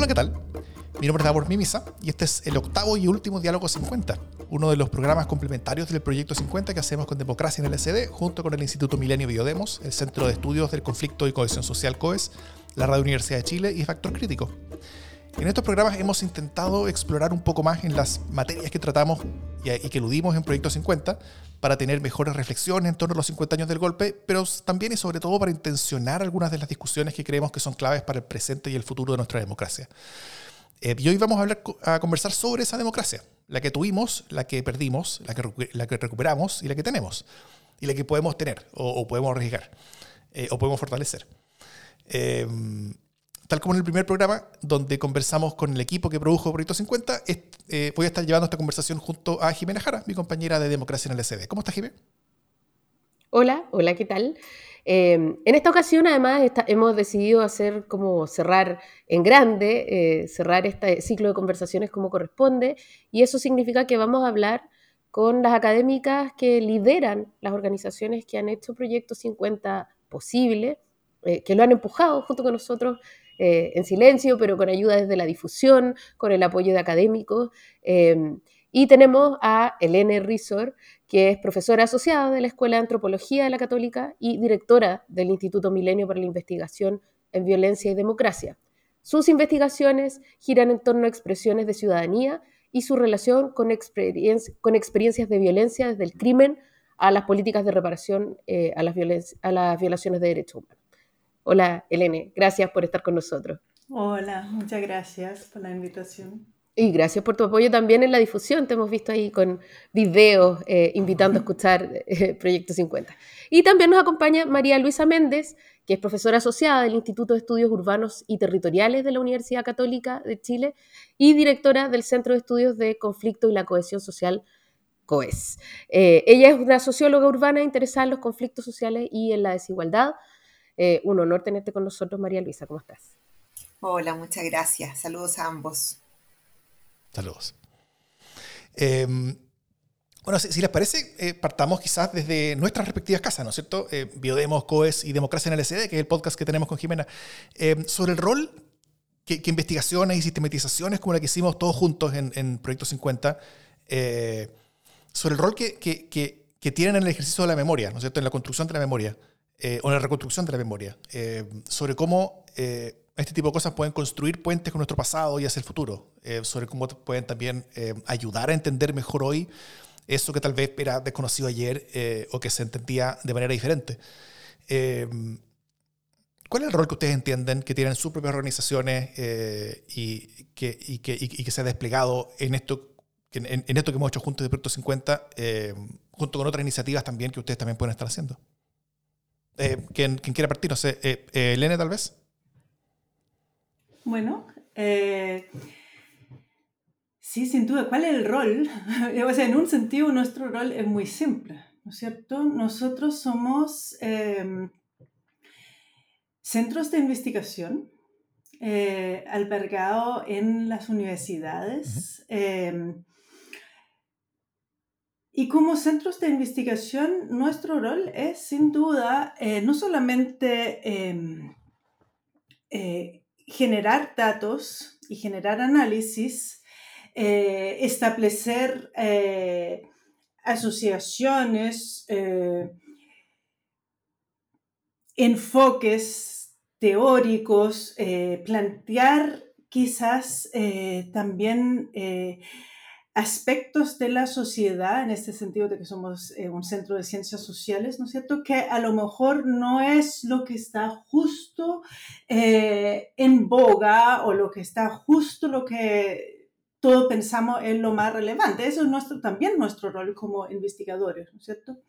Hola, ¿qué tal? Mi nombre es Davor Mimisa y este es el octavo y último Diálogo 50, uno de los programas complementarios del Proyecto 50 que hacemos con Democracia en el SD junto con el Instituto Milenio Biodemos, el Centro de Estudios del Conflicto y Cohesión Social COES, la Radio Universidad de Chile y Factor Crítico. En estos programas hemos intentado explorar un poco más en las materias que tratamos y, que eludimos en Proyecto 50 para tener mejores reflexiones en torno a los 50 años del golpe, pero también y sobre todo para intencionar algunas de las discusiones que creemos que son claves para el presente y el futuro de nuestra democracia. Eh, y hoy vamos a, hablar, a conversar sobre esa democracia, la que tuvimos, la que perdimos, la que, la que recuperamos y la que tenemos, y la que podemos tener o, podemos arriesgar eh, o podemos fortalecer. Eh, tal como en el primer programa, donde conversamos con el equipo que produjo Proyecto 50, eh, voy a estar llevando esta conversación junto a Jimena Jara, mi compañera de Democracia en el SD. ¿Cómo estás, Jimena? Hola, hola, ¿qué tal? Em, en esta ocasión, además, hemos decidido hacer como cerrar en grande, eh, cerrar este ciclo de conversaciones como corresponde, y eso significa que vamos a hablar con las académicas que lideran las organizaciones que han hecho Proyecto 50 posible, eh, que lo han empujado junto con nosotros eh, en silencio, pero con ayuda desde la difusión, con el apoyo de académicos. Em, y tenemos a Elene Rizor, que es profesora asociada de la Escuela de Antropología de la Católica y directora del Instituto Milenio para la Investigación en Violencia y Democracia. Sus investigaciones giran en torno a expresiones de ciudadanía y su relación con, experiencias de violencia desde el crimen a las políticas de reparación eh, a las violaciones de derechos humanos. Hola, Elene, gracias por estar con nosotros. Hola, muchas gracias por la invitación. Y gracias por tu apoyo también en la difusión. Te hemos visto ahí con videos eh, invitando a escuchar eh, Proyecto 50. Y también nos acompaña María Luisa Méndez, que es profesora asociada del Instituto de Estudios Urbanos y Territoriales de la Universidad Católica de Chile y directora del Centro de Estudios de Conflicto y la Cohesión Social COES. Eh, ella es una socióloga urbana interesada en los conflictos sociales y en la desigualdad. Eh, un honor tenerte con nosotros, María Luisa. ¿Cómo estás? Hola, muchas gracias. Saludos a ambos. Saludos. Em, bueno, si, les parece, eh, partamos quizás desde nuestras respectivas casas, ¿no es cierto? Eh, Biodemos, COES y Democracia en el SD, que es el podcast que tenemos con Jimena, em, sobre el rol que, investigaciones y sistematizaciones como la que hicimos todos juntos en, Proyecto 50, sobre el rol que, que, tienen en el ejercicio de la memoria, ¿no es cierto? En la construcción de la memoria. Eh, o la reconstrucción de la memoria, eh, sobre cómo eh, este tipo de cosas pueden construir puentes con nuestro pasado y hacia el futuro, sobre cómo pueden también ayudar a entender mejor hoy eso que tal vez era desconocido ayer o que se entendía de manera diferente. ¿Cuál es el rol que ustedes entienden que tienen sus propias organizaciones y, que, y, que, y, que, se ha desplegado en esto, en, en, esto que hemos hecho juntos de Proyecto 50, junto con otras iniciativas también que ustedes también pueden estar haciendo? Eh, ¿quién, quiera partir? No sé, eh, eh, Elena tal vez. Bueno, eh, sí, sin duda. ¿Cuál es el rol? o sea, en un sentido nuestro rol es muy simple, ¿no es cierto? Nosotros somos em, centros de investigación albergados en las universidades. Y como centros de investigación, nuestro rol es sin duda eh, no solamente em, eh, generar datos y generar análisis, eh, establecer asociaciones, enfoques teóricos, plantear quizás también aspectos de la sociedad, en este sentido de que somos eh, un centro de ciencias sociales, ¿no es cierto? Que a lo mejor no es lo que está justo eh, en boga o lo que está justo lo que todos pensamos es lo más relevante. Eso es también nuestro rol como investigadores, ¿no es cierto?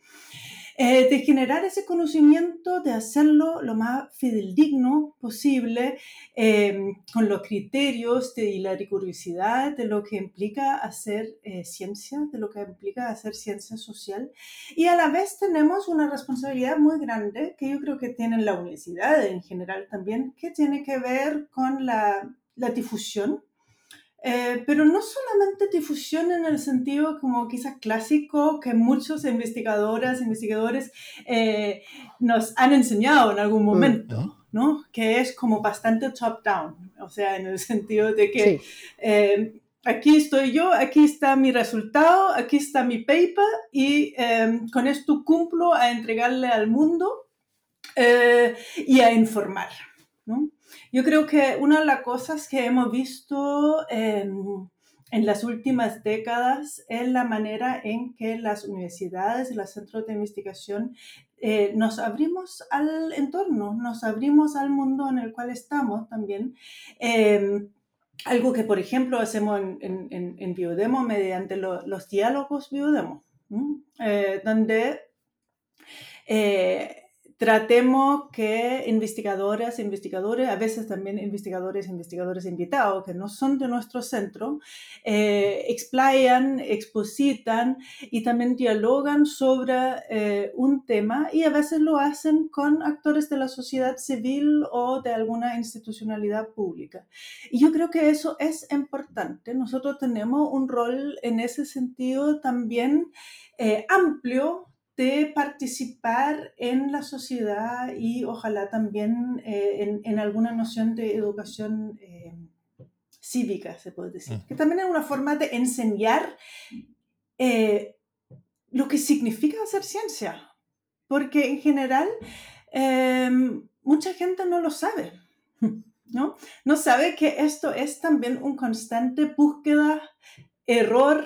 Eh, de generar ese conocimiento, de hacerlo lo más fideldigno posible, em, con los criterios de, y la rigurosidad de lo que implica hacer eh, ciencia, de lo que implica hacer ciencia social. Y a la vez tenemos una responsabilidad muy grande que yo creo que tiene la universidad en general también, que tiene que ver con la, la difusión eh, pero no solamente difusión en el sentido como quizás clásico que muchos investigadoras, investigadores eh, nos han enseñado en algún momento, ¿no? Que es como bastante top-down, o sea, en el sentido de que eh, aquí estoy yo, aquí está mi resultado, aquí está mi paper y em, con esto cumplo a entregarle al mundo eh, y a informar. ¿No? Yo creo que una de las cosas que hemos visto em, en las últimas décadas es la manera en que las universidades y los centros de investigación eh, nos abrimos al entorno, nos abrimos al mundo en el cual estamos también. Em, algo que, por ejemplo, hacemos en, en, Biodemo mediante los diálogos Biodemo, eh, donde eh, tratemos que investigadoras, investigadores, a veces también investigadores, investigadores invitados que no son de nuestro centro, eh, explayan, expositan y también dialogan sobre eh, un tema y a veces lo hacen con actores de la sociedad civil o de alguna institucionalidad pública. Y yo creo que eso es importante. Nosotros tenemos un rol en ese sentido también eh, amplio de participar en la sociedad y ojalá también eh, en, alguna noción de educación eh, cívica, se puede decir, mm. que también es una forma de enseñar eh, lo que significa hacer ciencia, porque en general em, mucha gente no lo sabe. ¿No? no sabe que esto es también un constante búsqueda error,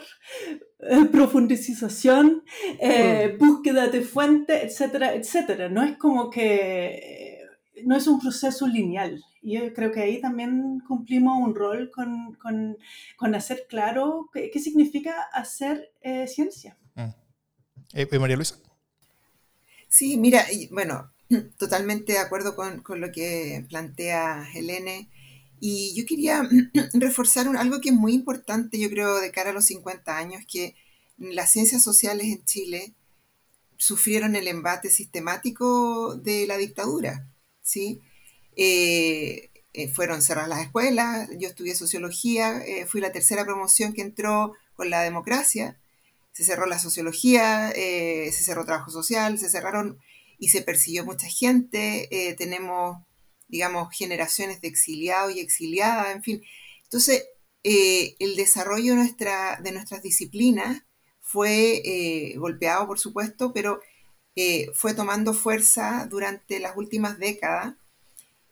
eh, profundización, eh, búsqueda de fuente, etcétera, etcétera. No es como que, no es un proceso lineal. Y yo creo que ahí también cumplimos un rol con, con, con hacer claro qué, qué significa hacer eh, ciencia. Mm. María Luisa. Sí, mira, bueno, totalmente de acuerdo con, con lo que plantea Helene. Y yo quería reforzar algo que es muy importante, yo creo, de cara a los 50 años, que las ciencias sociales en Chile sufrieron el embate sistemático de la dictadura, ¿sí? Eh, eh, fueron cerradas las escuelas, yo estudié sociología, eh, fui la tercera promoción que entró con la democracia, se cerró la sociología, se cerró trabajo social, se cerraron y se persiguió mucha gente, tenemos digamos, generaciones de exiliados y exiliadas, en fin. Entonces, eh, el desarrollo de, nuestra, de nuestras disciplinas fue eh, golpeado, por supuesto, pero eh, fue tomando fuerza durante las últimas décadas.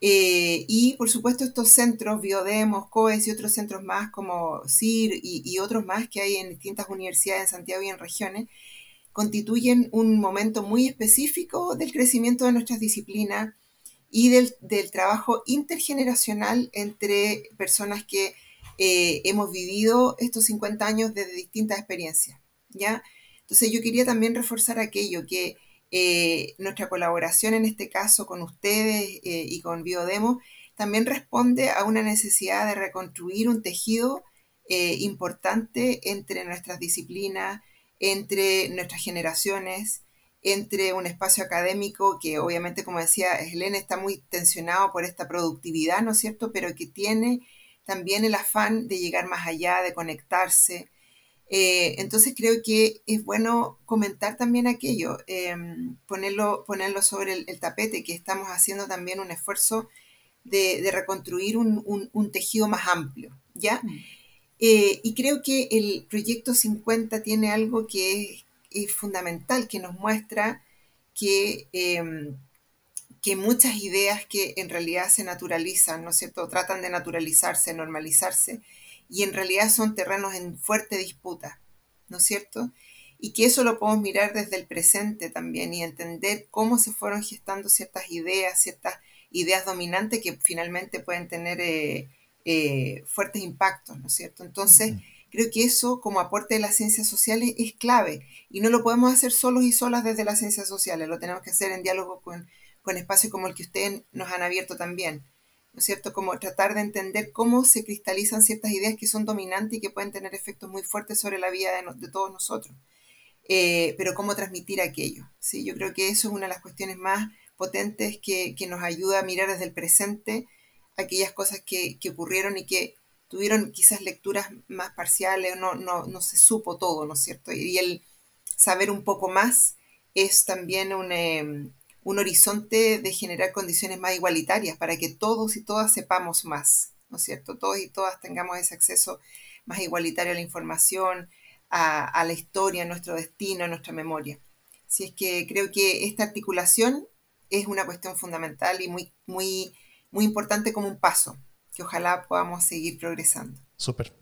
y por supuesto estos centros, Biodemos, COES y otros centros más como CIR y, y, otros más que hay en distintas universidades en Santiago y en regiones, constituyen un momento muy específico del crecimiento de nuestras disciplinas y del, trabajo intergeneracional entre personas que eh, hemos vivido estos 50 años desde distintas experiencias, ¿ya? Entonces yo quería también reforzar aquello, que eh, nuestra colaboración en este caso con ustedes eh, y con Biodemo también responde a una necesidad de reconstruir un tejido importante entre nuestras disciplinas, entre nuestras generaciones, entre un espacio académico que obviamente, como decía Helena, está muy tensionado por esta productividad, ¿no es cierto?, pero que tiene también el afán de llegar más allá, de conectarse. Eh, entonces creo que es bueno comentar también aquello, em, ponerlo, ponerlo sobre el, tapete, que estamos haciendo también un esfuerzo de, reconstruir un, tejido más amplio, ¿ya? Mm. Eh, y creo que el proyecto 50 tiene algo que es es fundamental, que nos muestra que, em, que muchas ideas que en realidad se naturalizan, ¿no es cierto? Tratan de naturalizarse, normalizarse, y en realidad son terrenos en fuerte disputa, ¿no es cierto? Y que eso lo podemos mirar desde el presente también y entender cómo se fueron gestando ciertas ideas, ciertas ideas dominantes que finalmente pueden tener eh, eh, fuertes impactos, ¿no es cierto? Entonces, Creo que eso, como aporte de las ciencias sociales, es clave y no lo podemos hacer solos y solas desde las ciencias sociales, lo tenemos que hacer en diálogo con, con espacios como el que ustedes nos han abierto también. ¿no es cierto? Como tratar de entender cómo se cristalizan ciertas ideas que son dominantes y que pueden tener efectos muy fuertes sobre la vida de, todos nosotros. Eh, pero cómo transmitir aquello. ¿sí? Yo creo que eso es una de las cuestiones más potentes que, que nos ayuda a mirar desde el presente aquellas cosas que, que ocurrieron y que tuvieron quizás lecturas más parciales, no, no, no se supo todo, ¿no es cierto? Y el saber un poco más es también un, em, un horizonte de generar condiciones más igualitarias para que todos y todas sepamos más, ¿no es cierto? Todos y todas tengamos ese acceso más igualitario a la información, a, la historia, a nuestro destino, a nuestra memoria. Así es que creo que esta articulación es una cuestión fundamental y muy, muy, muy importante como un paso, que ojalá podamos seguir progresando. Súper.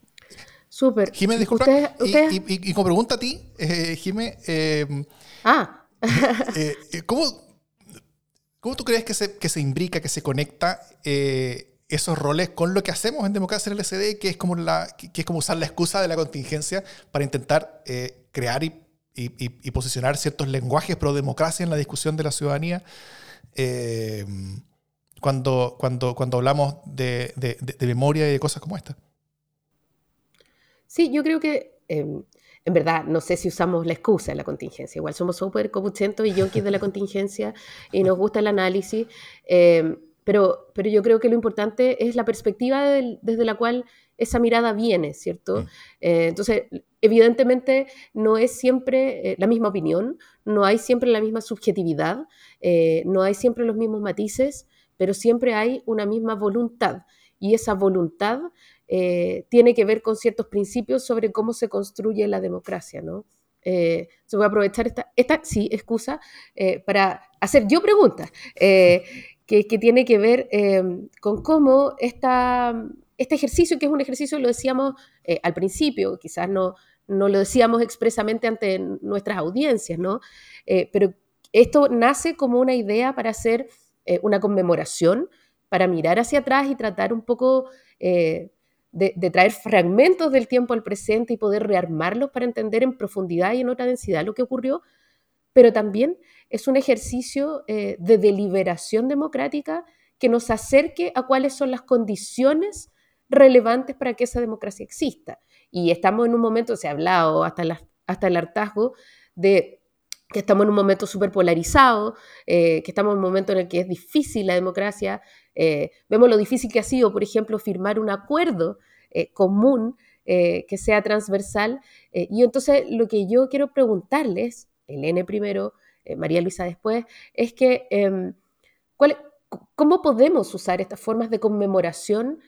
Súper. Jimé, disculpa. Y, como pregunta a ti, eh, Jimé. Eh, ah. Eh, eh, ¿cómo, ¿Cómo tú crees que se, que se imbrica, que se conecta esos roles con lo que hacemos en Democracia en el SD, que es como, la, que es como usar la excusa de la contingencia para intentar crear y, y, posicionar ciertos lenguajes pro democracia en la discusión de la ciudadanía? Cuando, cuando, cuando hablamos de, de, de memoria y de cosas como esta. Sí, yo creo que em, en verdad no sé si usamos la excusa de la contingencia. Igual somos súper copuchentos y yonkis de la contingencia y nos gusta el análisis. Em, pero, pero yo creo que lo importante es la perspectiva desde la cual esa mirada viene, ¿cierto? Mm. Eh, entonces, evidentemente no es siempre eh, la misma opinión, no hay siempre la misma subjetividad, eh, no hay siempre los mismos matices, pero siempre hay una misma voluntad. Y esa voluntad eh, tiene que ver con ciertos principios sobre cómo se construye la democracia, ¿no? Eh, se voy a aprovechar esta, esta sí, excusa, eh, para hacer yo preguntas, que, que, tiene que ver con cómo esta, este ejercicio, que es un ejercicio, lo decíamos al principio, quizás no, no lo decíamos expresamente ante nuestras audiencias, ¿no? pero esto nace como una idea para hacer una conmemoración, para mirar hacia atrás y tratar un poco de, traer fragmentos del tiempo al presente y poder rearmarlos para entender en profundidad y en otra densidad lo que ocurrió, pero también es un ejercicio eh, de deliberación democrática que nos acerque a cuáles son las condiciones relevantes para que esa democracia exista. Y estamos en un momento, se ha hablado hasta, hasta el hartazgo, de que estamos en un momento súper polarizado, eh, que estamos en un momento en el que es difícil la democracia, eh, vemos lo difícil que ha sido, por ejemplo, firmar un acuerdo eh, común que sea transversal. y entonces lo que yo quiero preguntarles, Elene primero, María Luisa después, es que em, ¿cómo podemos usar estas formas de conmemoración?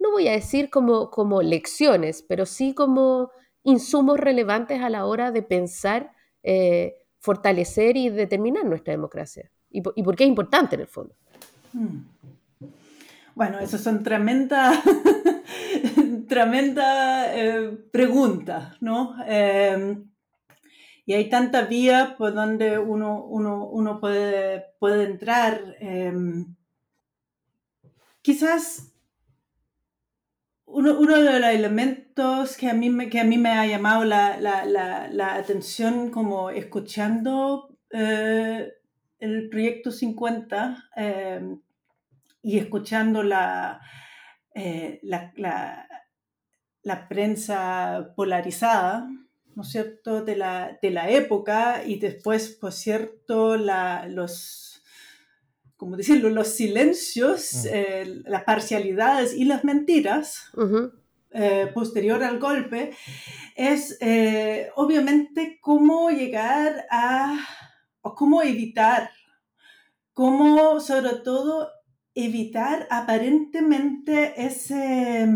no voy a decir como, como lecciones, pero sí como insumos relevantes a la hora de pensar, fortalecer y determinar nuestra democracia. ¿Y y por qué es importante en el fondo? Hmm. Bueno, esas son tremendas tremenda, eh, preguntas, ¿no? Em, y hay tanta vía por donde uno, uno, puede, puede entrar. Em, quizás uno, de los elementos que a mí me, que a mí me ha llamado la, atención como escuchando eh, el proyecto 50 em, y escuchando eh, la, la, prensa polarizada, ¿no es cierto?, de la, de la época y después, por cierto, la, los, como decirlo?, los silencios, mm. eh, las parcialidades y las mentiras. Eh, posterior al golpe, es obviamente cómo llegar a o cómo evitar, cómo sobre todo evitar aparentemente ese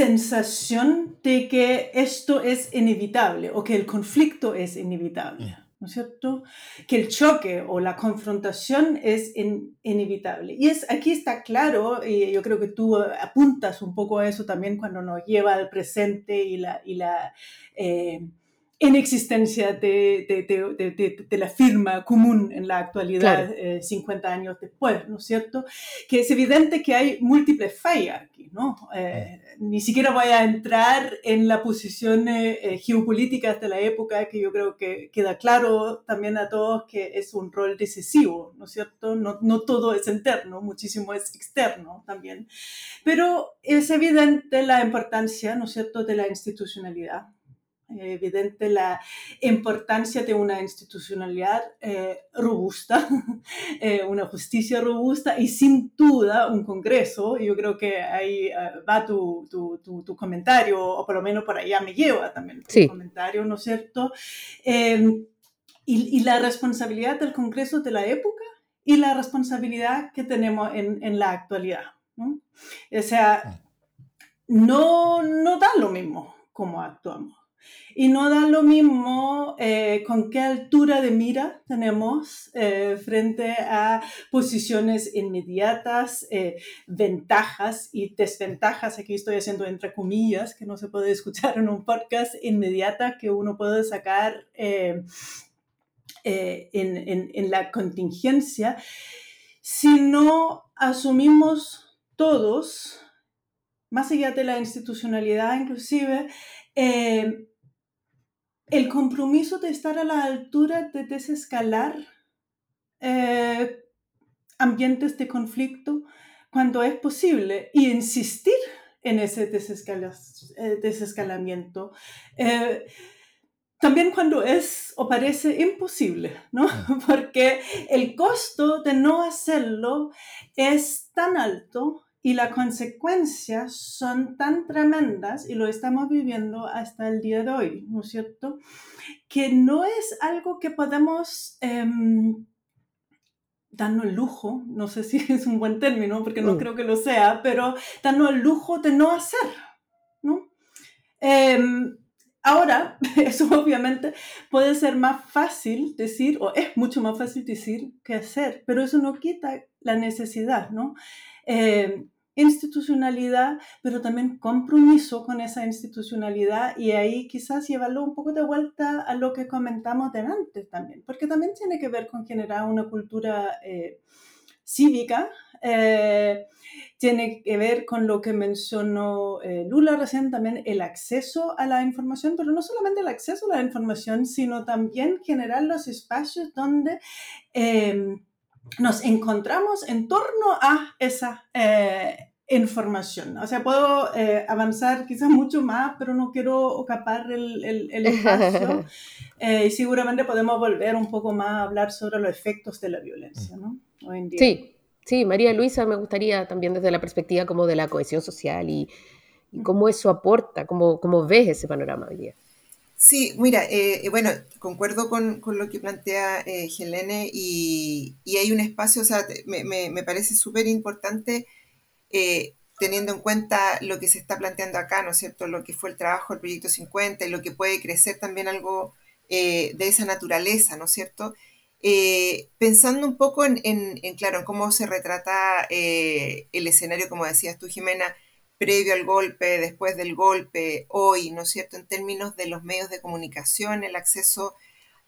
sensación de que esto es inevitable o que el conflicto es inevitable. ¿no es cierto? Que el choque o la confrontación es inevitable. Y es, aquí está claro, y yo creo que tú apuntas un poco a eso también cuando nos lleva al presente y la, y la eh, en existencia de, de, de, la firma común en la actualidad, 50 eh, años después, ¿no es cierto? Que es evidente que hay múltiples fallas aquí, ¿no? Eh, ni siquiera voy a entrar en la posición eh, geopolítica de la época, que yo creo que queda claro también a todos que es un rol decisivo, ¿no es cierto? No, no todo es interno, muchísimo es externo también. Pero es evidente la importancia, ¿no es cierto?, de la institucionalidad evidente la importancia de una institucionalidad eh, robusta, eh, una justicia robusta y sin duda un Congreso. Yo creo que ahí eh, va tu, tu, tu, comentario, o por lo menos por allá me lleva también tu comentario, ¿no es cierto? Em, y, y, la responsabilidad del Congreso de la época y la responsabilidad que tenemos en, en la actualidad. ¿no? O sea, no, no da lo mismo como actuamos. Y no da lo mismo eh, con qué altura de mira tenemos eh, frente a posiciones inmediatas, eh, ventajas y desventajas. Aquí estoy haciendo entre comillas, que no se puede escuchar en un podcast inmediata que uno puede sacar en, en, en la contingencia. Si no asumimos todos, más allá de la institucionalidad inclusive, eh, el compromiso de estar a la altura de desescalar eh, ambientes de conflicto cuando es posible y insistir en ese eh, desescalamiento. también cuando es o parece imposible, ¿no? Porque el costo de no hacerlo es tan alto y las consecuencias son tan tremendas, y lo estamos viviendo hasta el día de hoy, ¿no es cierto? Que no es algo que podemos em, darnos el lujo, no sé si es un buen término, porque no mm. creo que lo sea, pero darnos el lujo de no hacer, ¿no? Em, ahora, eso obviamente puede ser más fácil decir, o es mucho más fácil decir que hacer, pero eso no quita la necesidad, ¿no? Eh, institucionalidad, pero también compromiso con esa institucionalidad y ahí quizás llevarlo un poco de vuelta a lo que comentamos delante también, porque también tiene que ver con generar una cultura eh, cívica, eh, tiene que ver con lo que mencionó Lula recién, también el acceso a la información, pero no solamente el acceso a la información, sino también generar los espacios donde nos encontramos en torno a esa eh, información. O sea, puedo eh, avanzar quizás mucho más, pero no quiero ocupar el, el, espacio. Eh, y seguramente podemos volver un poco más a hablar sobre los efectos de la violencia, ¿no? Hoy en día. Sí, sí, María Luisa, me gustaría también desde la perspectiva como de la cohesión social y, y cómo eso aporta, cómo, cómo ves ese panorama hoy día. Sí, mira, eh, eh, bueno, concuerdo con, lo que plantea eh, Helene y, hay un espacio, o sea, me, parece súper importante teniendo en cuenta lo que se está planteando acá, ¿no es cierto? Lo que fue el trabajo del Proyecto 50 y lo que puede crecer también algo de esa naturaleza, ¿no es cierto? pensando un poco en, en, claro, en cómo se retrata el escenario, como decías tú, Jimena, previo al golpe, después del golpe, hoy, ¿no es cierto?, en términos de los medios de comunicación, el acceso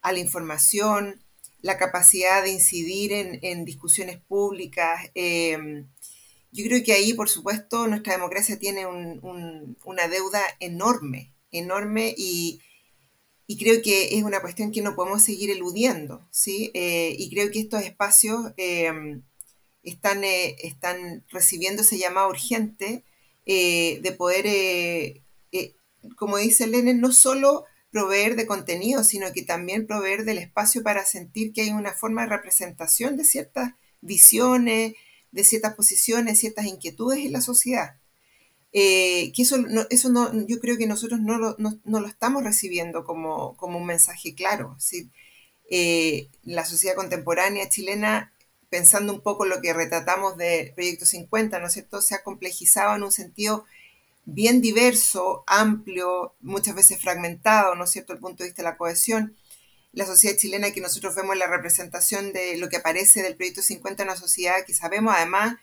a la información, la capacidad de incidir en, discusiones públicas. Em, yo creo que ahí, por supuesto, nuestra democracia tiene una deuda enorme, enorme y, creo que es una cuestión que no podemos seguir eludiendo, ¿sí? Eh, y creo que estos espacios em, eh, están recibiendo ese llamado urgente eh, de poder, eh, eh, como dice Lenin, no solo proveer de contenido, sino que también proveer del espacio para sentir que hay una forma de representación de ciertas visiones, de ciertas posiciones, ciertas inquietudes en la sociedad. que eso, no, eso no, yo creo que nosotros no lo, no, lo estamos recibiendo como, como, un mensaje claro. ¿sí? la sociedad contemporánea chilena pensando un poco lo que retratamos de Proyecto 50, ¿no es cierto?, se ha complejizado en un sentido bien diverso, amplio, muchas veces fragmentado, ¿no es cierto?, el punto de vista de la cohesión. La sociedad chilena que nosotros vemos la representación de lo que aparece del Proyecto 50 en una sociedad que sabemos además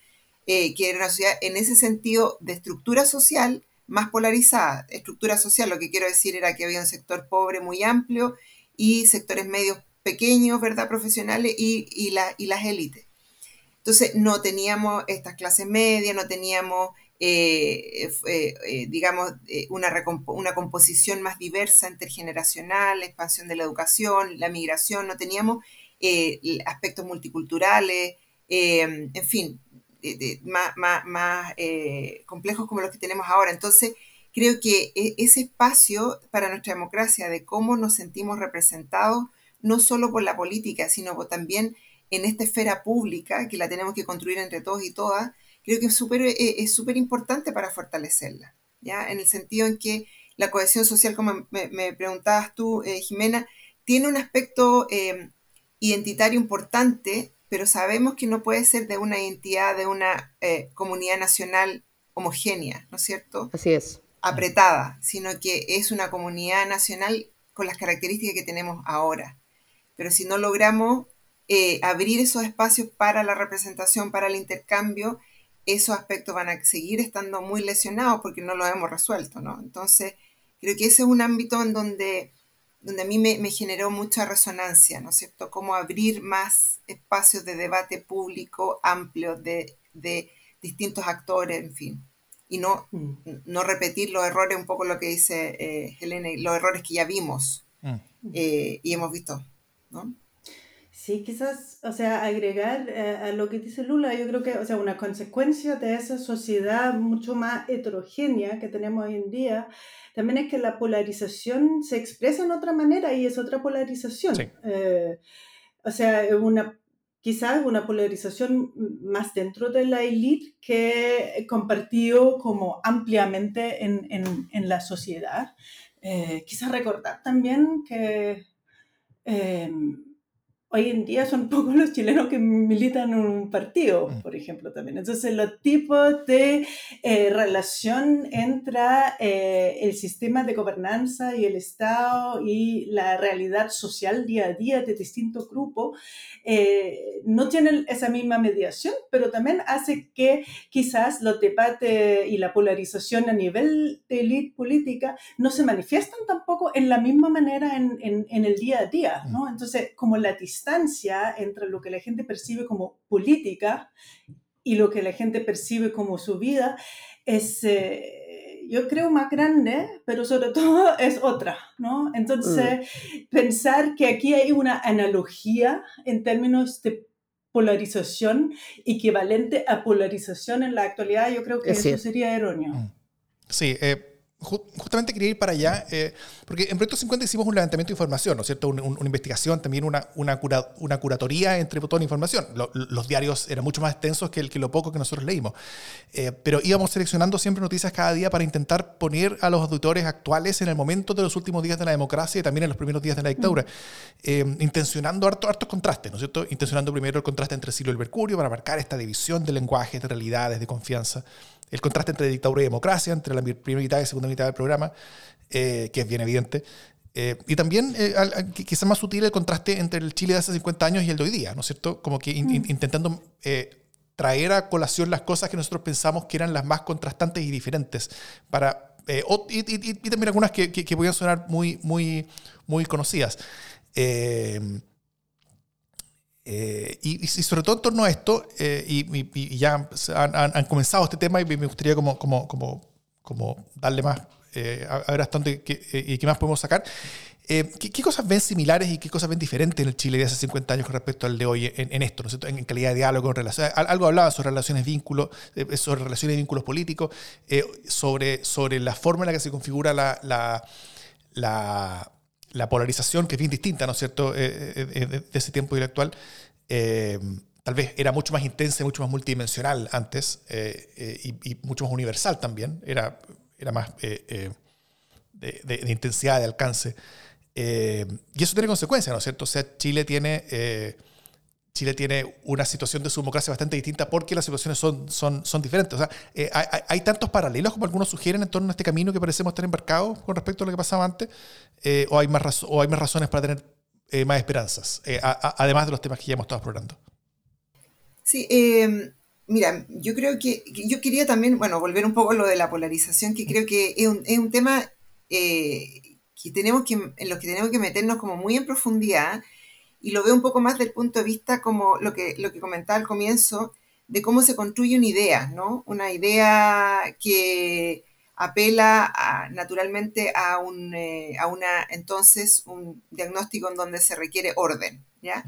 eh, que era una sociedad en ese sentido de estructura social más polarizada. Estructura social, lo que quiero decir era que había un sector pobre muy amplio y sectores medios pequeños, ¿verdad? Profesionales y, las élites. Entonces, no teníamos estas clases medias, no teníamos, eh, eh, eh, digamos, una, una, composición más diversa, intergeneracional, la expansión de la educación, la migración, no teníamos aspectos multiculturales, en fin, más, más, más complejos como los que tenemos ahora. Entonces, creo que e, ese espacio para nuestra democracia, de cómo nos sentimos representados, no solo por la política, sino también en esta esfera pública, que la tenemos que construir entre todos y todas, creo que es súper e, es súper importante para fortalecerla, ¿ya? En el sentido en que la cohesión social, como me, preguntabas tú, eh, Jimena, tiene un aspecto eh, identitario importante, pero sabemos que no puede ser de una identidad, de una eh, comunidad nacional homogénea, ¿no es cierto? Así es. Apretada, sino que es una comunidad nacional con las características que tenemos ahora. Pero si no logramos abrir esos espacios para la representación, para el intercambio, esos aspectos van a seguir estando muy lesionados porque no lo hemos resuelto, ¿no? Entonces, Creo que ese es un ámbito en donde, donde a mí me, generó mucha resonancia, ¿no es cierto? Cómo abrir más espacios de debate público amplio de, distintos actores, en fin. Y no, mm. no repetir los errores, un poco lo que dice eh, Helena, los errores que ya vimos mm. eh, y hemos visto, ¿no? Sí, quizás, o sea, agregar eh, a lo que dice Lula, yo creo que, o sea, una consecuencia de esa sociedad mucho más heterogénea que tenemos hoy en día, también es que la polarización se expresa en otra manera y es otra polarización. Eh, o sea, una, quizás una polarización más dentro de la élite que compartido como ampliamente en, en, en la sociedad. Eh, quizás recordar también que Øhm, hoy en día son pocos los chilenos que militan en un partido, mm. por ejemplo, también. Entonces, los tipos de eh, relación entre eh, el sistema de gobernanza y el Estado y la realidad social día a día de distintos grupos eh, no tienen esa misma mediación, pero también hace que quizás los debates y la polarización a nivel de élite política no se manifiestan tampoco en la misma manera en, en, el día a día, ¿no? Mm. Entonces, como la distancia entre lo que la gente percibe como política y lo que la gente percibe como su vida es... Eh, yo creo más grande, pero sobre todo es otra, ¿no? Entonces, mm. pensar que aquí hay una analogía en términos de polarización equivalente a polarización en la actualidad, yo creo que eso sería erróneo. Mm. Sí, eh, justamente quería ir para allá, eh, porque en Proyecto 50 hicimos un levantamiento de información, ¿no es cierto? una investigación, también una, una, una curatoría entre toda la información. los diarios eran mucho más extensos que, el, que lo poco que nosotros leímos. Eh, pero íbamos seleccionando siempre noticias cada día para intentar poner a los auditores actuales en el momento de los últimos días de la democracia y también en los primeros días de la dictadura, eh, intencionando hartos contrastes, ¿no es cierto? Intencionando primero el contraste entre Silo y el Mercurio para marcar esta división de lenguajes, de realidades, de confianza el contraste entre dictadura y democracia, entre la primera mitad y segunda mitad del programa, eh, que es bien evidente. Eh, y también, eh, quizás más sutil, el contraste entre el Chile de hace 50 años y el de hoy día, ¿no es cierto? Como que mm. intentando traer a colación las cosas que nosotros pensamos que eran las más contrastantes y diferentes. Para, y, también algunas que, que, podían sonar muy, muy, muy conocidas. Eh, y, sobre todo en torno a esto, eh, y, ya han, comenzado este tema y me gustaría como, como, como, darle más, eh, a, ver hasta dónde y qué más podemos sacar. ¿qué, cosas ven similares y qué cosas ven diferentes en el Chile de hace 50 años con respecto al de hoy en, esto, ¿no en, calidad de diálogo, en relación, algo hablaba sobre relaciones vínculos, sobre relaciones vínculos políticos, sobre, sobre la forma en la que se configura la la polarización, que es bien distinta, ¿no es cierto?, eh, eh, eh, de ese tiempo y actual, tal vez era mucho más intensa, mucho más multidimensional antes y, mucho más universal también, era, era más de, de, intensidad, de alcance. y eso tiene consecuencias, ¿no es cierto? O sea, Chile tiene Chile tiene una situación de su democracia bastante distinta porque las situaciones son, son, son diferentes. O sea, eh, hay, tantos paralelos como algunos sugieren en torno a este camino que parecemos estar embarcados con respecto a lo que pasaba antes, eh, o, hay más o hay más razones para tener eh, más esperanzas, además de los temas que ya hemos estado explorando. Sí, em, mira, yo creo que yo quería también, bueno, volver un poco a lo de la polarización, que creo que es un, es un tema que tenemos que, en lo que tenemos que meternos como muy en profundidad y lo veo un poco más del punto de vista como lo que, lo que comentaba al comienzo, de cómo se construye una idea, ¿no? Una idea que apela naturalmente a, un, eh, a una, entonces, un diagnóstico en donde se requiere orden, ¿ya?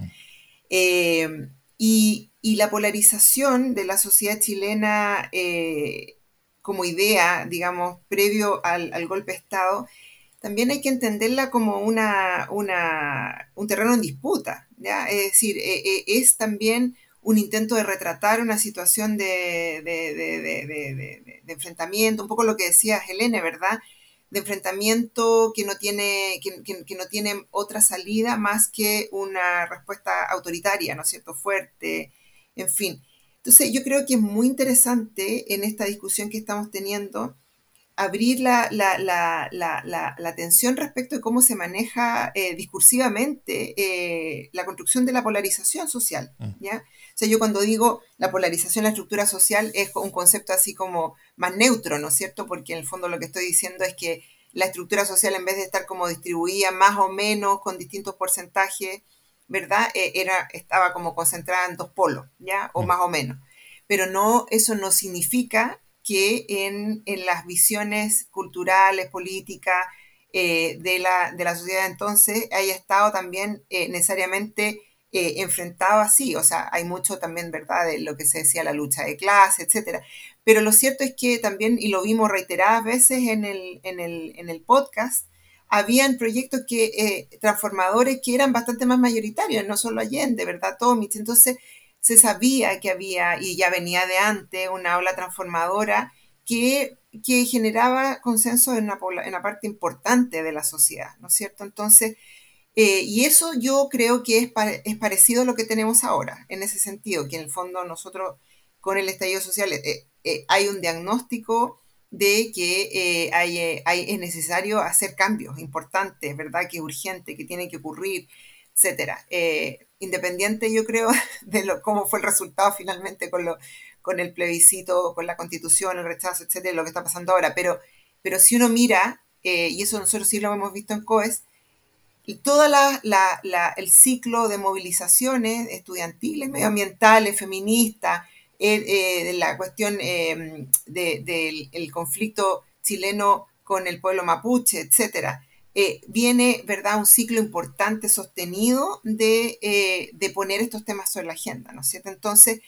Eh, y, y, la polarización de la sociedad chilena eh, como idea, digamos, previo al, al golpe de Estado, también hay que entenderla como una, un terreno en disputa. ¿ya? Es decir, e, e, es también un intento de retratar una situación de, de, enfrentamiento, un poco lo que decía Helene, ¿verdad? De enfrentamiento que no, tiene, que, no tiene otra salida más que una respuesta autoritaria, ¿no es cierto? Fuerte, en fin. Entonces, yo creo que es muy interesante en esta discusión que estamos teniendo abrir la, la, la, la, atención respecto de cómo se maneja eh, discursivamente eh, la construcción de la polarización social. Mm. ¿ya? O sea, yo cuando digo la polarización, la estructura social, es un concepto así como más neutro, ¿no es cierto? Porque en el fondo lo que estoy diciendo es que la estructura social, en vez de estar como distribuida más o menos con distintos porcentajes, ¿verdad? Eh, era, estaba como concentrada en dos polos, ¿ya? O mm. más o menos. Pero no, eso no significa que en, las visiones culturales, políticas eh, de, la, de, la, sociedad entonces haya estado también eh, necesariamente eh, enfrentado así. O sea, hay mucho también, ¿verdad?, de lo que se decía la lucha de clase, etcétera. Pero lo cierto es que también, y lo vimos reiteradas veces en el, en el, en el podcast, habían proyectos que, transformadores que eran bastante más mayoritarios, no solo Allende, ¿verdad? Tomich. Entonces, se sabía que había, y ya venía de antes, una ola transformadora que, que generaba consenso en una, en parte importante de la sociedad, ¿no es cierto? Entonces, eh, y eso yo creo que es, es, parecido a lo que tenemos ahora, en ese sentido, que en el fondo nosotros con el estallido social eh, eh, hay un diagnóstico de que hay, es necesario hacer cambios importantes, ¿verdad? Que es urgente, que tiene que ocurrir, etcétera independiente, yo creo, de lo, cómo fue el resultado finalmente con, lo, con el plebiscito, con la constitución, el rechazo, etcétera, lo que está pasando ahora. Pero, pero si uno mira, eh, y eso nosotros sí lo hemos visto en COES, todo la, la, el ciclo de movilizaciones estudiantiles, medioambientales, feministas, eh, eh, de la cuestión del de, conflicto chileno con el pueblo mapuche, etcétera, eh, viene, ¿verdad?, un ciclo importante, sostenido eh, de, poner estos temas sobre la agenda, ¿no es cierto? Entonces,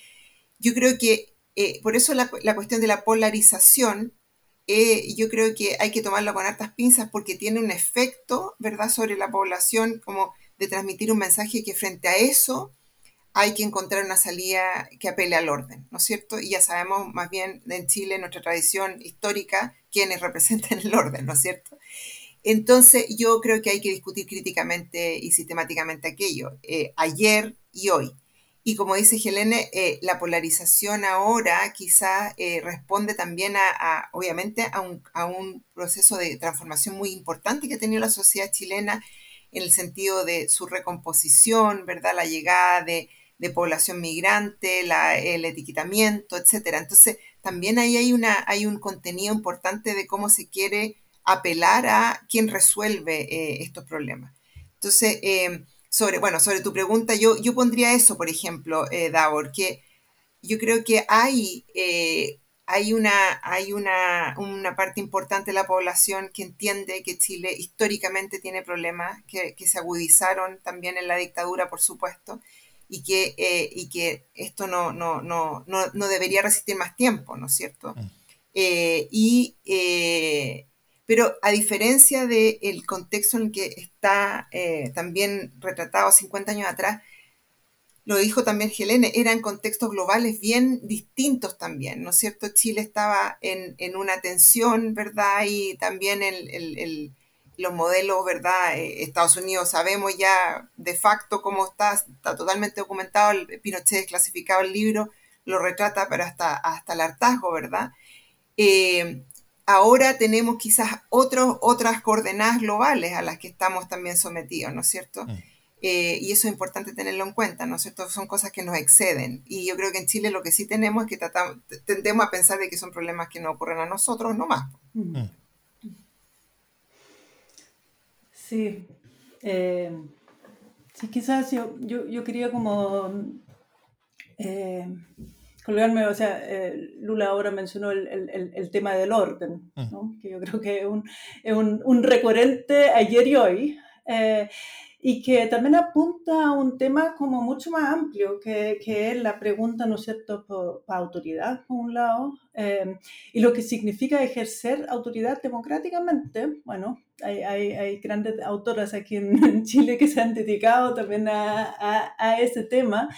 yo creo que eh, por eso la, cuestión de la polarización, yo creo que hay que tomarla con hartas pinzas porque tiene un efecto, ¿verdad?, sobre la población, como de transmitir un mensaje que frente a eso hay que encontrar una salida que apele al orden, ¿no es cierto? Y ya sabemos más bien en Chile, nuestra tradición histórica, quienes representan el orden, ¿no es cierto? Entonces yo creo que hay que discutir críticamente y sistemáticamente aquello, eh, ayer y hoy. Y como dice Helene, eh, la polarización ahora quizás eh, responde también a, obviamente, a un, a un, proceso de transformación muy importante que ha tenido la sociedad chilena en el sentido de su recomposición, ¿verdad? La llegada de, de población migrante, la, el etiquetamiento, etcétera. Entonces, también ahí hay, una, hay un contenido importante de cómo se quiere apelar a quien resuelve eh, estos problemas. Entonces, eh, sobre, bueno, sobre tu pregunta, yo, yo pondría eso, por ejemplo, eh, Davor, que yo creo que hay, eh, hay, una, hay una, una, parte importante de la población que entiende que Chile históricamente tiene problemas que, que se agudizaron también en la dictadura, por supuesto, y que, y que esto no, no, no, no, debería resistir más tiempo, ¿no es cierto? Mm. y pero a diferencia del contexto en el que está eh, también retratado 50 años atrás, lo dijo también Helene, eran contextos globales bien distintos también, ¿no es cierto? Chile estaba en, una tensión, ¿verdad? Y también el, los modelos, ¿verdad? Eh, Estados Unidos sabemos ya de facto cómo está, está totalmente documentado, el Pinochet desclasificado el libro, lo retrata, pero hasta, hasta el hartazgo, ¿verdad? Eh, ahora tenemos quizás otros, otras coordenadas globales a las que estamos también sometidos, ¿no es cierto? Mm. Eh, y eso es importante tenerlo en cuenta, ¿no es cierto? Son cosas que nos exceden. Y yo creo que en Chile lo que sí tenemos es que tratamos, tendemos a pensar de que son problemas que no ocurren a nosotros, no más. Mm. Mm. Sí. Eh, sí, quizás yo, yo, quería como... Eh, colgarme, o sea, eh, Lula ahora mencionó el, el, el, tema del orden, ¿no? que yo creo que es un, es un, un recurrente ayer y hoy. Eh, y que también apunta a un tema como mucho más amplio, que, que es la pregunta, ¿no es cierto?, por, autoridad, por un lado, eh, y lo que significa ejercer autoridad democráticamente. Bueno, hay, hay, hay grandes autoras aquí en, Chile que se han dedicado también a, a, a ese tema.